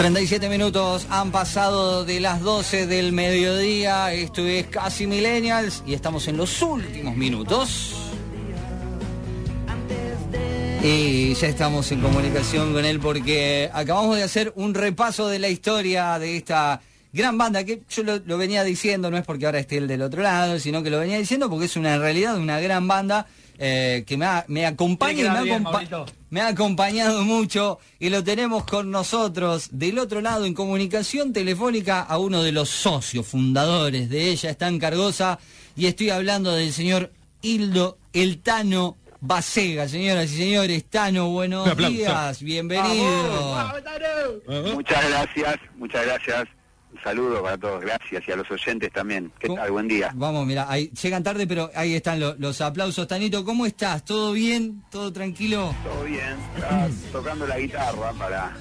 37 minutos han pasado de las 12 del mediodía. Esto es Casi Millennials y estamos en los últimos minutos. Y ya estamos en comunicación con él porque acabamos de hacer un repaso de la historia de esta gran banda que yo lo, venía diciendo, no es porque ahora esté el del otro lado, sino que lo venía diciendo porque es una realidad una gran banda eh, que me, me acompaña y me, ha acompañado mucho y lo tenemos con nosotros del otro lado en comunicación telefónica a uno de los socios fundadores de ella, está en Cargosa, y estoy hablando del señor Hildo El Tano Basega, señoras y señores. Tano, buenos días, bienvenido. Muchas gracias, muchas gracias. Un saludo para todos, gracias y a los oyentes también. ¿Qué tal? Buen día. Vamos, mira, llegan tarde, pero ahí están los, aplausos. Tanito, ¿cómo estás? ¿Todo bien? ¿Todo tranquilo? Todo bien, tocando la guitarra para,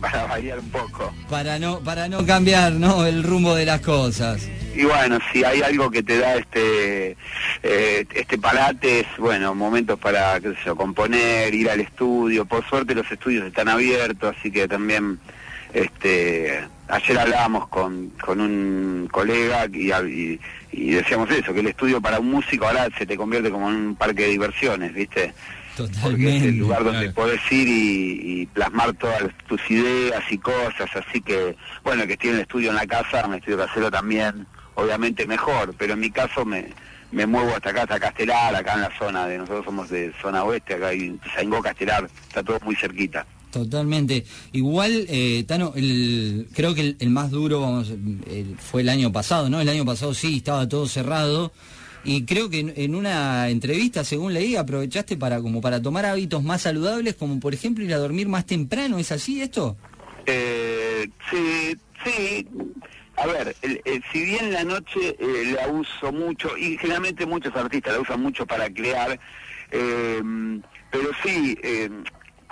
para variar un poco. Para no, para no cambiar ¿no? el rumbo de las cosas. Y bueno, si hay algo que te da este eh, este parate, es bueno, momentos para qué sé yo, componer, ir al estudio. Por suerte los estudios están abiertos, así que también este ayer hablábamos con, con un colega y, y, decíamos eso, que el estudio para un músico ahora se te convierte como en un parque de diversiones, ¿viste? Totalmente. Porque es el lugar donde podés ir y, plasmar todas tus ideas y cosas, así que, bueno, que tiene el estudio en la casa, un estudio casero también, obviamente mejor, pero en mi caso me, me muevo hasta acá, hasta Castelar, acá en la zona de, nosotros somos de zona oeste, acá hay Castelar, está todo muy cerquita. Totalmente. Igual, eh, Tano, el, creo que el, más duro fue el año pasado, ¿no? El año pasado sí, estaba todo cerrado. Y creo que en, una entrevista, según leí, aprovechaste para como para tomar hábitos más saludables, como por ejemplo ir a dormir más temprano. ¿Es así esto? Eh, sí, sí. A ver, si bien la noche eh, la uso mucho, y generalmente muchos artistas la usan mucho para crear, eh, pero sí,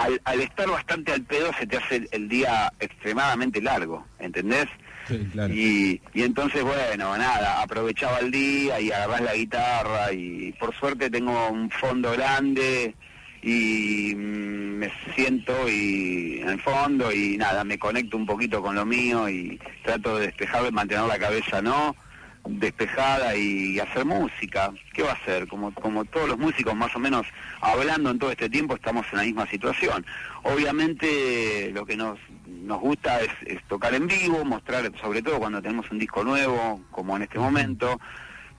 eh, al, estar bastante al pedo se te hace el, día extremadamente largo, ¿entendés? Sí, claro. y, y entonces, bueno, nada, aprovechaba el día y agarrás la guitarra y por suerte tengo un fondo grande y mm, me siento y en el fondo y nada, me conecto un poquito con lo mío y trato de despejar, mantener la cabeza, ¿no? Despejada y hacer música. ¿Qué va a hacer? Como, como todos los músicos más o menos hablando en todo este tiempo estamos en la misma situación. Obviamente lo que nos, nos gusta es, tocar en vivo, mostrar, sobre todo cuando tenemos un disco nuevo, como en este momento.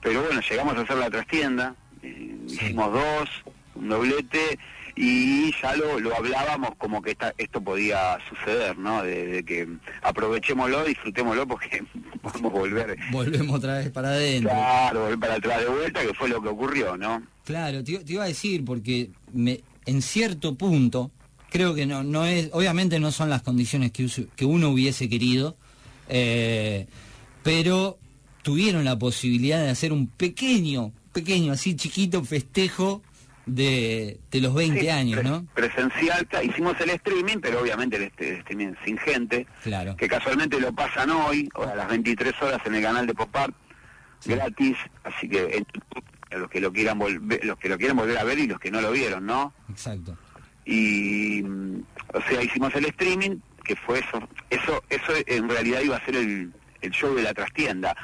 Pero bueno, llegamos a hacer la trastienda, eh, hicimos dos, un doblete y ya lo, lo hablábamos como que esto podía suceder, ¿no? De, que aprovechémoslo, disfrutémoslo porque podemos volver. Volvemos otra vez para adentro. Claro, volver para atrás de vuelta, que fue lo que ocurrió, ¿no? Claro, te, iba a decir, porque me, en cierto punto, creo que no, no es, obviamente no son las condiciones que, que uno hubiese querido, eh, pero tuvieron la posibilidad de hacer un pequeño, pequeño, así chiquito festejo de, los 20 años, ¿no? Presencial, hicimos el streaming, pero obviamente el, streaming sin gente, claro. que casualmente lo pasan hoy, a las 23 horas en el canal de Pop Art, gratis, así que los que lo quieran volver, los que lo quieran volver a ver y los que no lo vieron, ¿no? Exacto. Y mm, o sea, hicimos el streaming, que fue eso, eso, eso en realidad iba a ser el, el show de la trastienda.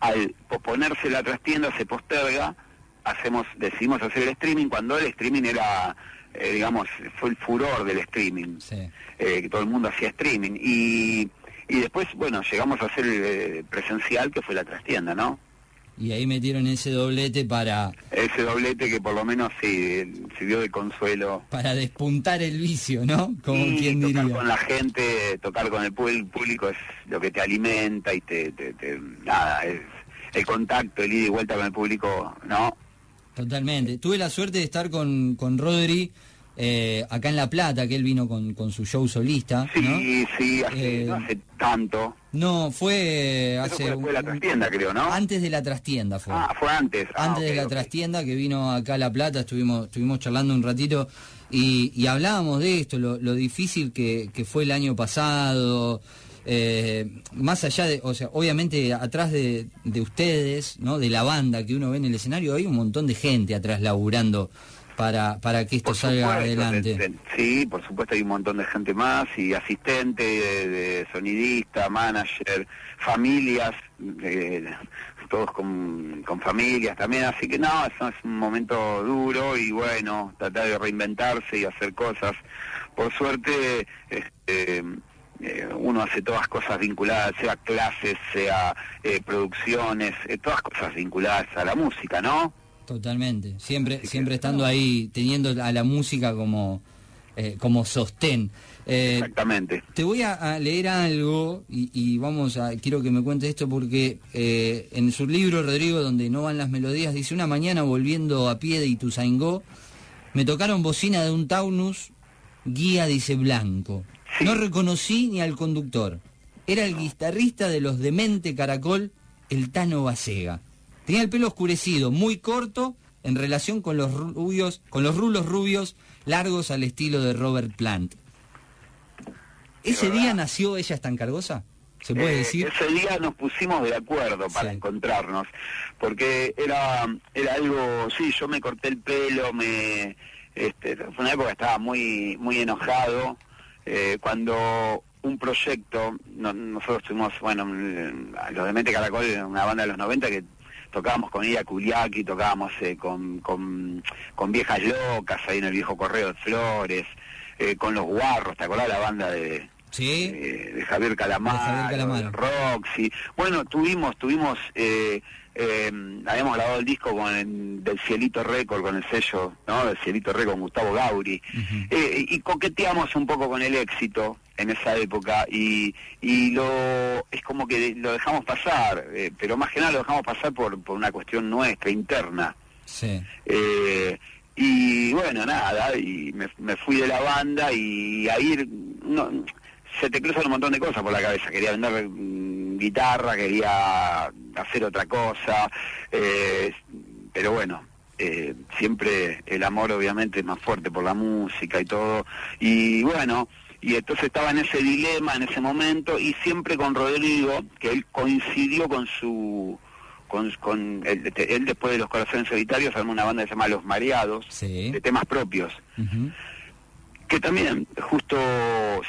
Al posponerse la trastienda se posterga hacemos decidimos hacer el streaming cuando el streaming era eh, digamos fue el furor del streaming eh, que todo el mundo hacía streaming. Y, y después bueno llegamos a hacer el eh, presencial que fue la trastienda no y ahí metieron ese doblete para ese doblete que por lo menos sí sirvió de consuelo. para despuntar el vicio no como quien tocar diría. con la gente tocar con el público es lo que te alimenta y te, te, te nada es el contacto el ida y vuelta con el público no Totalmente. Tuve la suerte de estar con, con Rodri eh, acá en La Plata, que él vino con, con su show solista. Sí, sí, hace, no hace tanto. No, fue hace... Fue, la trastienda, creo, ¿no? Antes de la trastienda fue. Ah, fue antes. Ah, antes de la trastienda, que vino acá a La Plata, estuvimos, estuvimos charlando un ratito y, y hablábamos de esto, lo, lo difícil que, que fue el año pasado, eh, más allá de, o sea, obviamente atrás de, ustedes, ¿no? De la banda que uno ve en el escenario, hay un montón de gente atrás laburando para, para que esto salga adelante. sí, por supuesto hay un montón de gente más y asistente, de, sonidista, manager, familias, todos con, con, familias también, así que no, eso es un momento duro y bueno, tratar de reinventarse y hacer cosas. Por suerte, este, eh, uno hace todas cosas vinculadas, sea clases, sea eh, producciones, eh, todas cosas vinculadas a la música, ¿no? Totalmente, siempre, siempre estando ahí, teniendo a la música como, como sostén. Exactamente. Te voy a, leer algo y, vamos a, quiero que me cuentes esto porque en su libro, Rodrigo, donde no van las melodías, dice, una mañana volviendo a pie de Ituzaingó, me tocaron bocina de un Taunus, guía dice blanco. No reconocí ni al conductor. Era el guitarrista de los Demente Caracol, el Tano Basega. Tenía el pelo oscurecido, muy corto en relación con los rubios, con los rulos rubios largos al estilo de Robert Plant. ¿Ese día nació ella tan cargosa? ¿Se puede eh, decir? Ese día nos pusimos de acuerdo para encontrarnos, porque era, era algo, sí, yo me corté el pelo, me, este, fue una época que estaba muy, muy enojado, eh, cuando un proyecto, nosotros tuvimos, bueno, los de Mente Caracol, una banda de los 90 que tocábamos con Ida Kuliaki, tocábamos eh, con, con, Viejas Locas ahí en el viejo Correo de Flores, eh, con Los Guarros, ¿te acordás la banda de, de Javier Calamar, de Roxy. Bueno, tuvimos, tuvimos eh, eh, habíamos grabado el disco con el, del Cielito Record, con el sello ¿no? del Cielito Record con Gustavo Gauri, eh, y coqueteamos un poco con el éxito en esa época y, y lo es como que lo dejamos pasar, eh, pero más que nada lo dejamos pasar por, por una cuestión nuestra, interna. Sí. y bueno, nada, y me, me, fui de la banda y ahí no, se te cruzan un montón de cosas por la cabeza. Quería vender guitarra, quería hacer otra cosa, eh, pero bueno, eh, siempre el amor obviamente es más fuerte por la música y todo. Y bueno, y entonces estaba en ese dilema en ese momento y siempre con Rodrigo, que él coincidió con su... Con, con él, después de los corazones solitarios armó una banda que se llama Los Mareados, de temas propios que también justo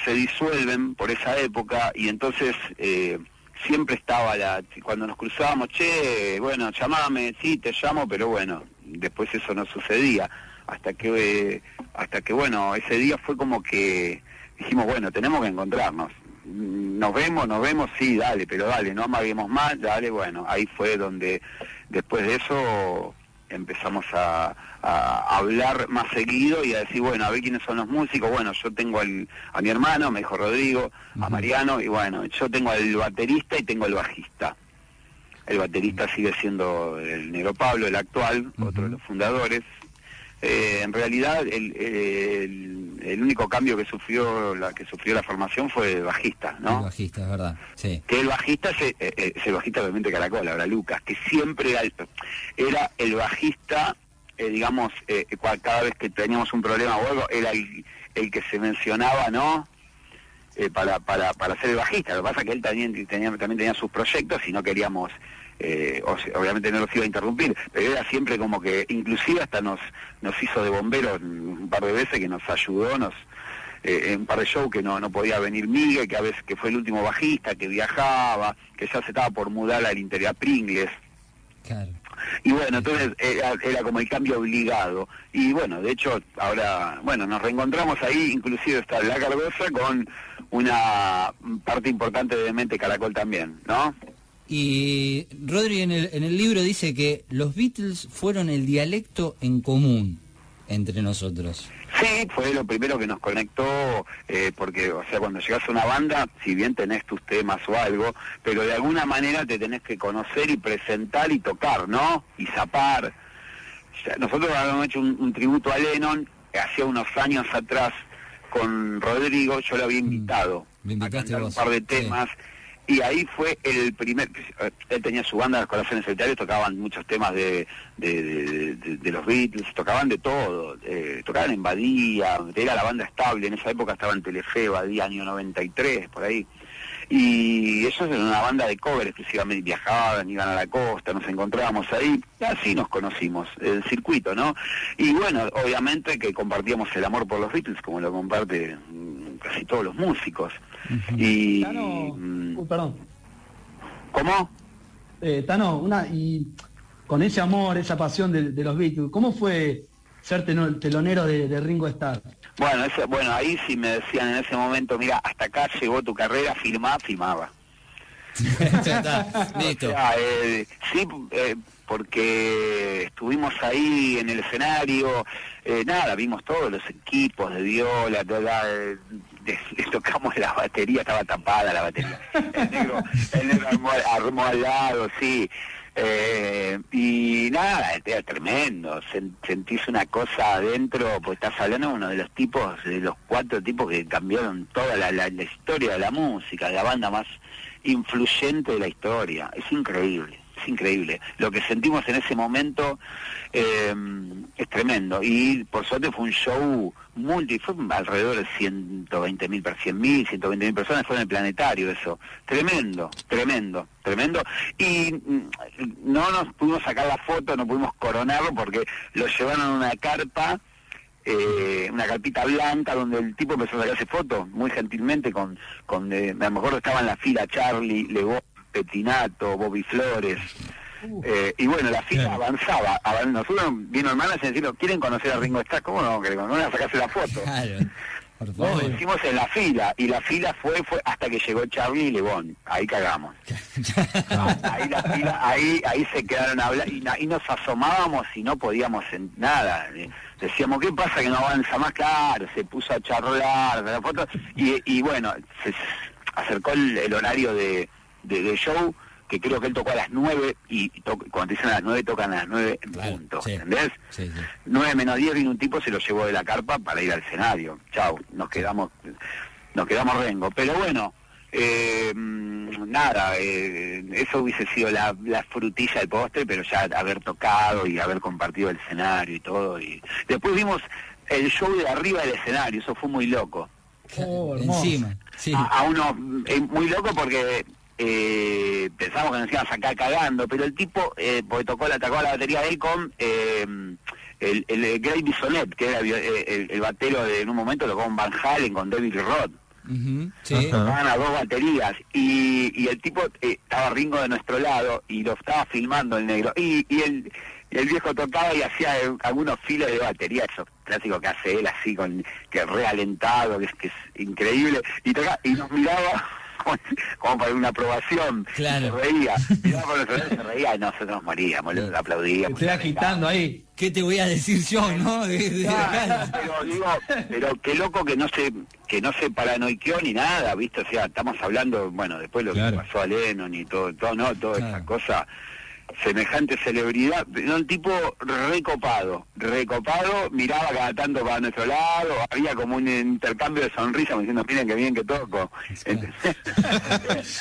se disuelven por esa época y entonces eh, siempre estaba la cuando nos cruzábamos che bueno llamame sí te llamo pero bueno después eso no sucedía. Hasta que hasta que bueno ese día fue como que dijimos bueno tenemos que encontrarnos. Nos vemos nos vemos sí dale pero dale no amaguemos más dale bueno ahí fue donde después de eso empezamos a, hablar más seguido y a decir, bueno, a ver quiénes son los músicos. Bueno, yo tengo al, a mi hermano, me dijo Rodrigo, a Mariano, y bueno, yo tengo al baterista y tengo al bajista. El baterista sigue siendo el Negro Pablo, el actual, otro de los fundadores, eh, en realidad el, el, único cambio que sufrió la que sufrió la formación fue el bajista, ¿no? El bajista, es verdad, sí. Que el bajista es, eh, eh, el bajista obviamente Caracol, ahora Lucas, que siempre era, era el bajista, digamos, cada vez que teníamos un problema o algo, era el, el que se mencionaba, ¿no? para, para, para ser el bajista. Lo que pasa es que él también tenía, también tenía sus proyectos y no queríamos eh, obviamente no los iba a interrumpir, pero era siempre como que, inclusive hasta nos, nos hizo de bomberos un par de veces que nos ayudó, nos eh, en un par de shows que no, no podía venir Miguel, que a veces que fue el último bajista, que viajaba, que ya se estaba por mudar al interior a Pringles. Y bueno, entonces era, era, como el cambio obligado. Y bueno, de hecho, ahora, bueno, nos reencontramos ahí, inclusive está La Cargosa con una parte importante de Mente Caracol también, ¿no? Y Rodri en el, en el libro dice que los Beatles fueron el dialecto en común entre nosotros. Sí, fue lo primero que nos conectó, eh, porque, o sea, cuando llegas a una banda, si bien tenés tus temas o algo, pero de alguna manera te tenés que conocer y presentar y tocar, ¿no? Y zapar. Nosotros habíamos hecho un, tributo a Lennon hacía unos años atrás con Rodrigo, yo lo había mm. invitado a cantar un par de temas y ahí fue el primer, él tenía su banda, Corazones Solitarios, tocaban muchos temas de, de, los Beatles, tocaban de todo, eh, tocaban en Badía, era la banda estable, en esa época estaba en Telefe, Badía, año 93, por ahí. Y ellos eran una banda de cover exclusivamente, viajaban, iban a la costa, nos encontrábamos ahí, y así nos conocimos, el circuito, ¿no? Y bueno, obviamente que compartíamos el amor por los Beatles, como lo comparte mm, casi todos los músicos. Y... Tano, uh, perdón. ¿Cómo? Eh, Tano, una, y con ese amor, esa pasión de, de los Beatles, ¿cómo fue ser telonero de, de Ringo Starr? Bueno, ese, bueno, ahí sí me decían en ese momento, mira, hasta acá llegó tu carrera, firmá, firmaba. ya está, listo. O sea, eh, sí, eh, porque estuvimos ahí en el escenario, eh, nada, vimos todos los equipos de viola, toda, eh, les tocamos la batería, estaba tapada la batería. El negro, el negro armó, armó al lado, sí. Eh, y nada, era tremendo, Sen- sentís una cosa adentro, pues estás hablando de uno de los tipos, de los cuatro tipos que cambiaron toda la, la- la historia de la música, de la banda más influyente de la historia, es increíble, es increíble. Lo que sentimos en ese momento eh, es tremendo. Y por suerte fue un show multi, fue alrededor de 120 mil, 100 mil, 120 mil personas, fue en el planetario eso, tremendo, tremendo, tremendo. Y mm, no nos pudimos sacar la foto, no pudimos coronarlo porque lo llevaron a una carpa eh, una carpita blanca donde el tipo empezó a sacarse fotos muy gentilmente con, con eh, a lo mejor estaba en la fila Charlie, Legón, Petinato, Bobby Flores. eh, y bueno, la fila Claro. avanzaba. Avan- Nosotros vino hermanas y decimos, ¿quieren conocer a Ringo Starr? ¿Cómo no? ¿Cómo no van a sacarse la foto? Claro, por hicimos en la fila y la fila fue fue hasta que llegó Charlie y Lebón. Ahí cagamos. ahí la fila, ahí ahí se quedaron y, na- y nos asomábamos y no podíamos en nada. Eh, Decíamos, ¿qué pasa que no avanza más? Claro, se puso a charlar la foto y, y bueno, se acercó el, el horario de, de, de show que creo que él tocó a las nueve y to- cuando dicen a las nueve tocan a las nueve en Claro, punto, sí. ¿entendés? Sí, sí. 9 menos 10 vino un tipo, se lo llevó de la carpa para ir al escenario. Chau, nos quedamos, nos quedamos rengo. Pero bueno, eh, nada, eh, eso hubiese sido la, la frutilla del postre, pero ya haber tocado y haber compartido el escenario y todo. y Después vimos el show de arriba del escenario, eso fue muy loco. Oh. Encima, sí. A, a uno, eh, muy loco porque eh, pensamos que nos iban a sacar cagando, pero el tipo, eh, porque tocó la, tocó la batería de él con eh, el, el Gray Bisonet, que era el, el- el batero de, en un momento tocó con Van Halen, con David Roth. Sí. Ajá. Tocaban a dos baterías y, y el tipo eh, estaba Ringo de nuestro lado y lo estaba filmando el negro. Y, y el, el viejo tocaba y hacía algunos filos de batería, esos clásicos que hace él así, con que realentado, que es, que es increíble. Y, toca, y nos miraba como, para una aprobación. Claro. Se reía. Miraba nosotros se reía y nosotros nos moríamos, le Te aplaudíamos. agitando ahí. ¿Qué te voy a decir yo, no? De- de- Claro, pero digo, pero qué loco que no se que no se paranoiqueó ni nada, ¿viste? O sea, estamos hablando, bueno, después lo Claro. que pasó a Lennon y todo, todo no, toda Claro. esa cosa, semejante celebridad, no, el tipo recopado, recopado, miraba cada tanto para nuestro lado, había como un intercambio de sonrisas, diciendo, miren qué bien que toco. claro,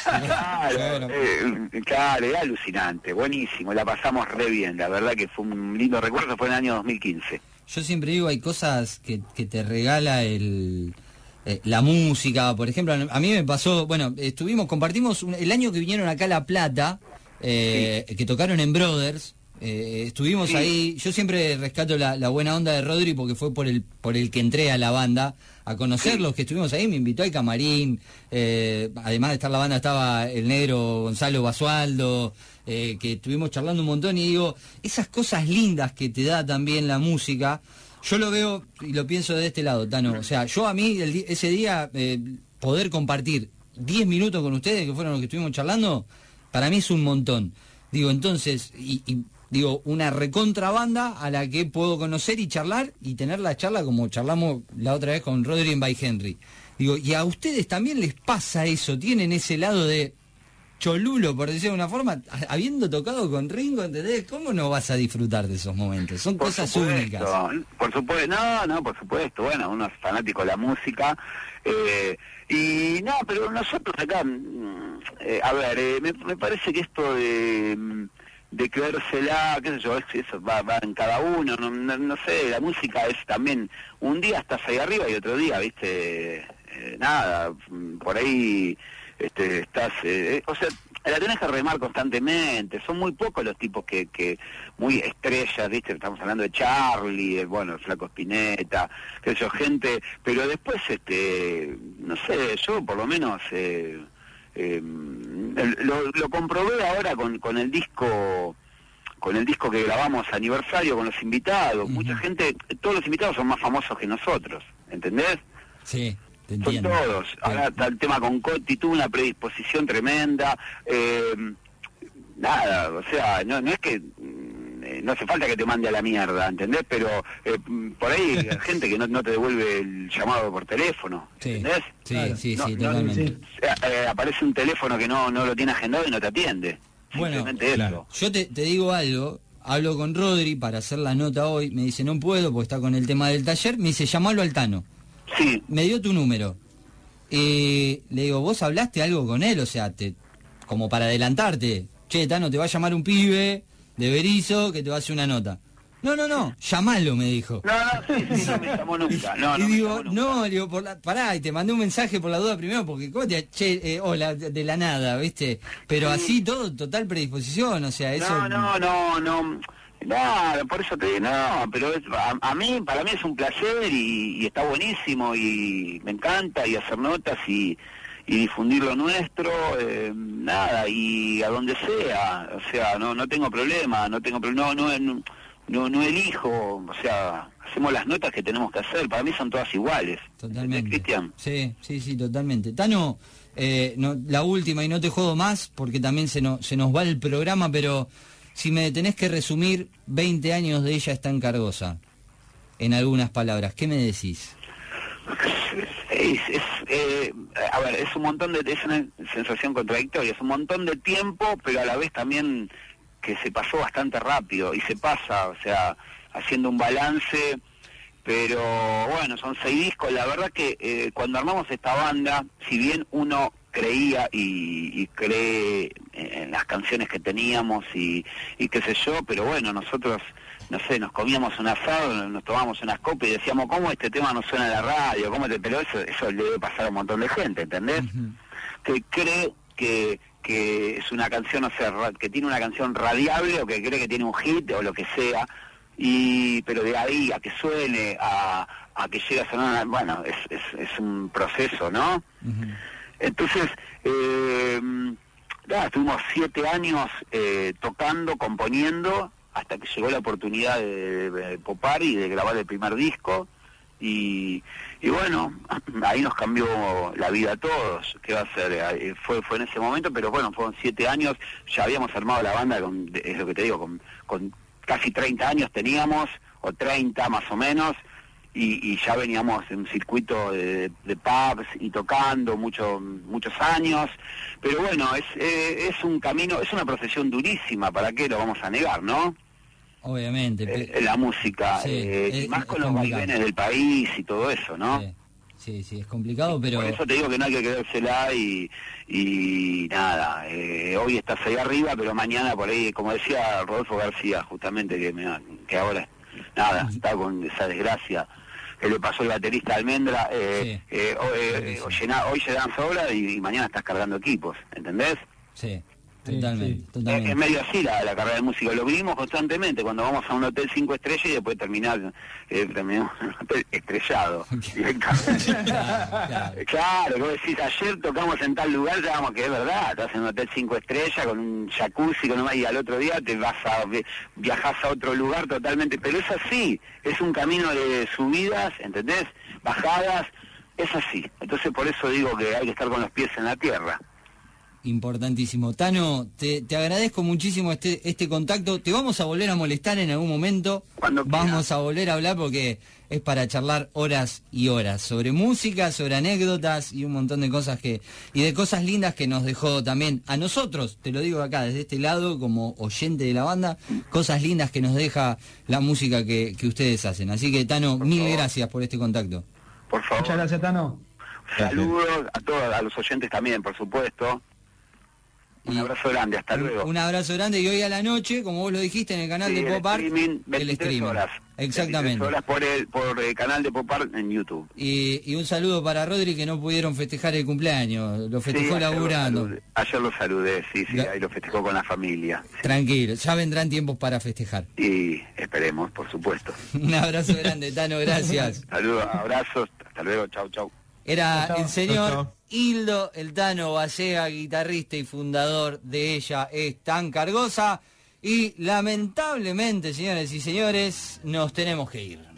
Claro. eh, claro, era alucinante, buenísimo, la pasamos re bien, la verdad que fue un lindo recuerdo, fue en el año 2015. Yo siempre digo, hay cosas que, que te regala el, eh, la música. Por ejemplo, a mí me pasó, bueno, estuvimos, compartimos un- el año que vinieron acá a La Plata, eh, que tocaron en Brothers. eh, estuvimos Sí. ahí, yo siempre rescato la, la buena onda de Rodri porque fue por el por el que entré a la banda a conocerlos, que estuvimos ahí, me invitó al camarín, eh, además de estar la banda estaba el negro Gonzalo Basualdo, eh, que estuvimos charlando un montón y digo, esas cosas lindas que te da también la música, yo lo veo y lo pienso de este lado, Tano, o sea, yo a mí el ese día poder compartir 10 minutos con ustedes, que fueron los que estuvimos charlando, para mí es un montón. Digo, entonces, y, y digo, una recontrabanda a la que puedo conocer y charlar y tener la charla como charlamos la otra vez con Rodri en By Henry. Digo, y a ustedes también les pasa eso, tienen ese lado de cholulo, por decirlo de una forma, habiendo tocado con Ringo, ¿entendés? ¿Cómo no vas a disfrutar de esos momentos? Son Por cosas supuesto, únicas. Por supuesto, no, no, por supuesto, bueno, uno es fanático de la música. eh, y no, pero nosotros acá, mm, eh, a ver, eh, me, me parece que esto de, mm, de creérsela, qué sé yo, es- eso va, va en cada uno, no, no, no sé, la música es también, un día estás ahí arriba y otro día, viste, eh, nada, mm, por ahí este, estás, eh, eh, o sea, la tenés que remar constantemente, son muy pocos los tipos que, que muy estrellas, ¿viste? Estamos hablando de Charlie, el, bueno, el Flaco Spinetta, que yo, gente, pero después, este, no sé, yo por lo menos... Eh, eh, lo, lo, comprobé ahora con, con el disco con el disco que grabamos aniversario con los invitados. Mucha gente, todos los invitados son más famosos que nosotros, ¿entendés? Sí. Son todos. Ahora está el tema con Coti, tuvo una predisposición tremenda. Eh, nada, o sea, no, no es que eh, no hace falta que te mande a la mierda, ¿entendés? Pero eh, por ahí hay gente que no, no, te devuelve el llamado por teléfono, ¿entendés? Sí, sí, sí, totalmente. aparece un teléfono que no, no lo tiene agendado y no te atiende. Bueno, yo te, te digo algo, hablo con Rodri para hacer la nota hoy, me dice no puedo porque está con el tema del taller, me dice llamalo al Tano. Sí. Me dio tu número. Eh, le digo, vos hablaste algo con él, o sea, te, como para adelantarte. Che, Tano, te va a llamar un pibe de Berizo que te va a hacer una nota. No, no, no, llamalo, me dijo. No, no, sí, sí, no me llamó nunca. No, y digo, no, digo, por la, pará, y te mandé un mensaje por la duda primero, porque, ¿cómo te, che, eh, hola, de la nada, viste? Pero así todo, total predisposición, o sea, eso... No, no, no, no. No, por eso te digo, no, pero a, mí, para mí es un placer y, está buenísimo y me encanta y hacer notas y, difundir lo nuestro, eh, nada, y a donde sea, o sea, no no tengo problema, no tengo no, no, no, no elijo, o sea, hacemos las notas que tenemos que hacer, para mí son todas iguales. Totalmente. Cristian. Sí, sí, sí, totalmente. Tano, eh, no, la última y no te jodo más porque también se, no, se nos va el programa, pero si me tenés que resumir 20 años de ella está en Cargosa, en algunas palabras, ¿qué me decís? Es, eh, a ver, es un montón de, es una sensación contradictoria, es un montón de tiempo, pero a la vez también que se pasó bastante rápido y se pasa, o sea, haciendo un balance, pero bueno, son seis discos, la verdad que eh, cuando armamos esta banda, si bien uno creía y, cree en las canciones que teníamos y, qué sé yo, pero bueno, nosotros, no sé, nos comíamos un asado, nos tomábamos unas copas y decíamos, ¿cómo este tema no suena en la radio? ¿Cómo te... Pero eso, eso le debe pasar a un montón de gente, ¿entendés? Que cree que, que es una canción, o sea, que tiene una canción radiable o que cree que tiene un hit o lo que sea, y pero de ahí a que suene, a, a que llegue a sonar, bueno, es, es, es un proceso, ¿no? Entonces, eh, estuvimos siete años eh, tocando, componiendo, hasta que llegó la oportunidad de, popar y de grabar el primer disco. Y, bueno, ahí nos cambió la vida a todos. ¿Qué va a ser? Eh, fue, fue en ese momento, pero bueno, fueron siete años. Ya habíamos armado la banda, con, es lo que te digo, con, con casi 30 años teníamos, o 30 más o menos y, ya veníamos en un circuito de, pubs y tocando muchos muchos años, pero bueno, es, eh, es un camino, es una procesión durísima, ¿para qué lo vamos a negar, no? Obviamente. Eh, la música, eh, y más con los vaivenes del país y todo eso, ¿no? Sí. Sí, es complicado, pero... Por eso te digo que no hay que quedársela y, y nada, hoy estás ahí arriba, pero mañana por ahí, como decía Rodolfo García, justamente, que, me, que ahora, nada, está con esa desgracia que le pasó el baterista Almendra, eh, eh, eh, hoy se dan sobra y, mañana estás cargando equipos, ¿entendés? Sí. Totalmente, totalmente. Es, medio así la, carrera de música, lo vivimos constantemente cuando vamos a un hotel cinco estrellas y después terminar eh, terminamos en un hotel estrellado. claro, claro, vos decís, ayer tocamos en tal lugar, ya vamos que es verdad, estás en un hotel cinco estrellas con un jacuzzi con un, y al otro día te vas a viajas a otro lugar totalmente, pero es así, es un camino de subidas, ¿entendés? Bajadas, es así. Entonces por eso digo que hay que estar con los pies en la tierra. Importantísimo. Tano, te, agradezco muchísimo este, este contacto. Te vamos a volver a molestar en algún momento. vamos a volver a hablar porque es para charlar horas y horas sobre música, sobre anécdotas y un montón de cosas que y de cosas lindas que nos dejó también a nosotros, te lo digo acá desde este lado como oyente de la banda, cosas lindas que nos deja la música que, ustedes hacen. Así que Tano, mil gracias por este contacto. Por favor. Muchas gracias, Tano. Saludos a todos, a los oyentes también, por supuesto. Un abrazo grande, hasta luego. Un abrazo grande y hoy a la noche, como vos lo dijiste en el canal de Pop Art, el streaming. Horas, Exactamente. horas por el, por el canal de Pop Art en YouTube. Y, un saludo para Rodri que no pudieron festejar el cumpleaños, lo festejó laburando. ayer lo saludé, sí, sí, ahí lo festejó con la familia. Tranquilo, ya vendrán tiempos para festejar. Y esperemos, por supuesto. un abrazo grande, Tano, gracias. Saludos, abrazos, hasta luego, chau, chau. Era el señor Hildo El Tano guitarrista y fundador de ella es tan cargosa. Y lamentablemente, señores y señores, nos tenemos que ir.